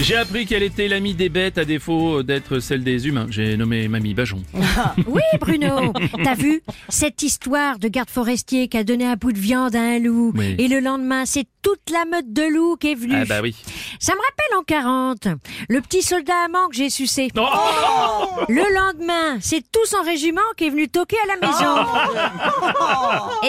J'ai appris qu'elle était l'amie des bêtes à défaut d'être celle des humains. J'ai nommé Mamie Bajon. Oui, Bruno, t'as vu cette histoire de garde forestier qui a donné un bout de viande à un loup Oui. et le lendemain c'est toute la meute de loups qui est venue. Ah bah oui. Ça me rappelle en 40, le petit soldat amant que j'ai sucé. Oh Le lendemain, c'est tout son régiment qui est venu toquer à la maison.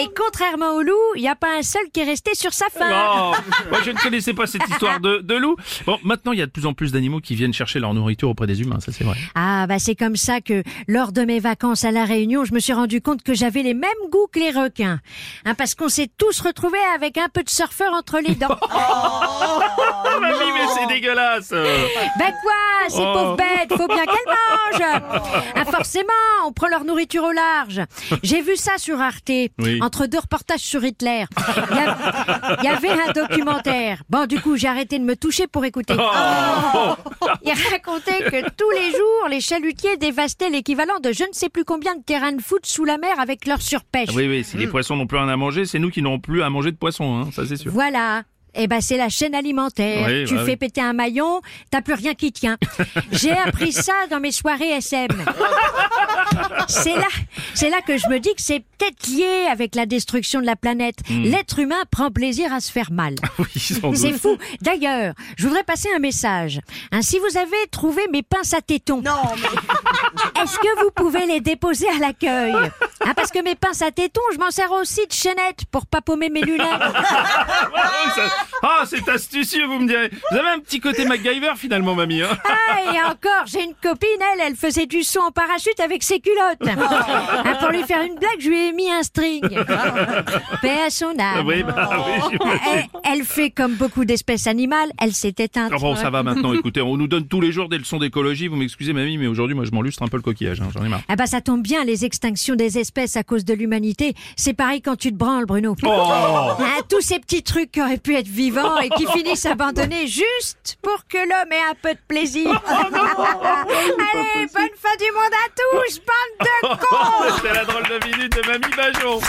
Et contrairement au loup, il n'y a pas un seul qui est resté sur sa faim. Oh, moi je ne connaissais pas cette histoire de, de loup. Bon, maintenant il y a de plus en plus d'animaux qui viennent chercher leur nourriture auprès des humains, ça c'est vrai. Ah bah c'est comme ça que lors de mes vacances à la Réunion, je me suis rendu compte que j'avais les mêmes goûts que les requins. Hein, parce qu'on s'est tous retrouvés avec un peu de surfeur entre les dents. Oh mamie, mais c'est dégueulasse ben quoi, ces Oh. pauvres bêtes, faut bien qu'elles mangent. Ah, forcément, on prend leur nourriture au large. J'ai vu ça sur Arte, Oui. entre deux reportages sur Hitler. Il y, a- il y avait un documentaire. Bon, du coup, j'ai arrêté de me toucher pour écouter. Oh. Il racontait que tous les jours, les chalutiers dévastaient l'équivalent de je ne sais plus combien de terrains de foot sous la mer avec leur surpêche. Oui, oui, si les poissons n'ont plus rien à manger, c'est nous qui n'aurons plus à manger de poissons, hein, ça c'est sûr. Voilà. Eh ben, c'est la chaîne alimentaire. Oui, tu bah fais oui. péter un maillon, t'as plus rien qui tient. J'ai appris ça dans mes soirées SM. C'est là, c'est là que je me dis que c'est peut-être lié avec la destruction de la planète. Hmm. L'être humain prend plaisir à se faire mal. Oui, sans C'est fou. D'ailleurs, je voudrais passer un message. Hein, si vous avez trouvé mes pinces à tétons, est-ce que vous pouvez les déposer à l'accueil Hein, Parce que mes pinces à tétons, je m'en sers aussi de chaînette pour pas paumer mes lunettes. Ah, Ah, c'est astucieux, vous me direz. Vous avez un petit côté MacGyver finalement, mamie. Hein Ah, et encore, j'ai une copine, elle, elle faisait du saut en parachute avec ses culottes. Ah, pour lui faire une blague, je lui ai mis un string. Paix à son âme. oui, bah oui, j'imagine. Elle, elle fait comme beaucoup d'espèces animales, elle s'est éteinte. Ah bon, ça va maintenant. Écoutez, on nous donne tous les jours des leçons d'écologie. Vous m'excusez, mamie, mais aujourd'hui, moi, je m'enlustre un peu le coquillage. hein, J'en ai marre. Ah bah ça tombe bien, les extinctions des espèces à cause de l'humanité, c'est pareil quand tu te branles, Bruno. Oh Hein, tous ces petits trucs qui auraient pu être vivants et qui finissent abandonnés juste pour que l'homme ait un peu de plaisir. Allez, bonne fin du monde à tous, bande de cons C'était la drôle de minute de mamie Bajon.